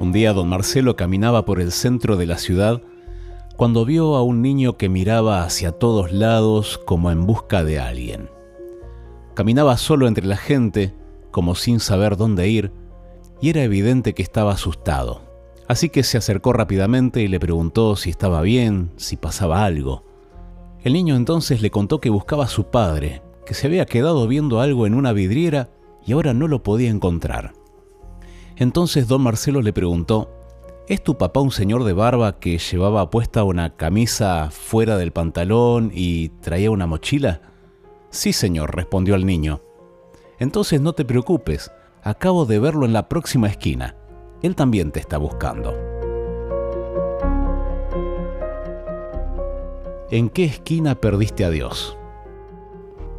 Un día don Marcelo caminaba por el centro de la ciudad cuando vio a un niño que miraba hacia todos lados como en busca de alguien. Caminaba solo entre la gente, como sin saber dónde ir, y era evidente que estaba asustado. Así que se acercó rápidamente y le preguntó si estaba bien, si pasaba algo. El niño entonces le contó que buscaba a su padre, que se había quedado viendo algo en una vidriera y ahora no lo podía encontrar. Entonces don Marcelo le preguntó, ¿Es tu papá un señor de barba que llevaba puesta una camisa fuera del pantalón y traía una mochila? Sí, señor, respondió el niño. Entonces no te preocupes, acabo de verlo en la próxima esquina. Él también te está buscando. ¿En qué esquina perdiste a Dios?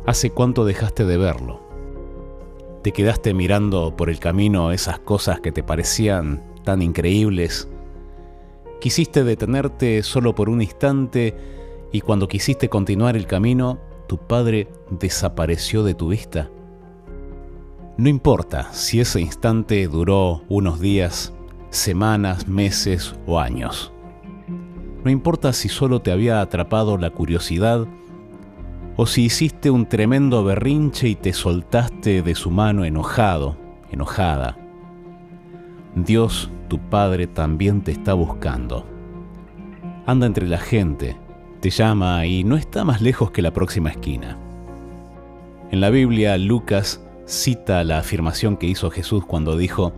¿Hace cuánto dejaste de verlo? ¿Te quedaste mirando por el camino esas cosas que te parecían tan increíbles? ¿Quisiste detenerte solo por un instante y cuando quisiste continuar el camino, tu padre desapareció de tu vista? No importa si ese instante duró unos días, semanas, meses o años. No importa si solo te había atrapado la curiosidad o si hiciste un tremendo berrinche y te soltaste de su mano enojado, enojada. Dios, tu Padre, también te está buscando. Anda entre la gente, te llama y no está más lejos que la próxima esquina. En la Biblia, Lucas cita la afirmación que hizo Jesús cuando dijo,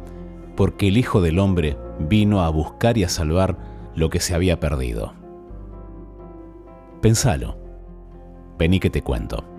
porque el Hijo del Hombre vino a buscar y a salvar lo que se había perdido. Pensalo. Vení que te cuento.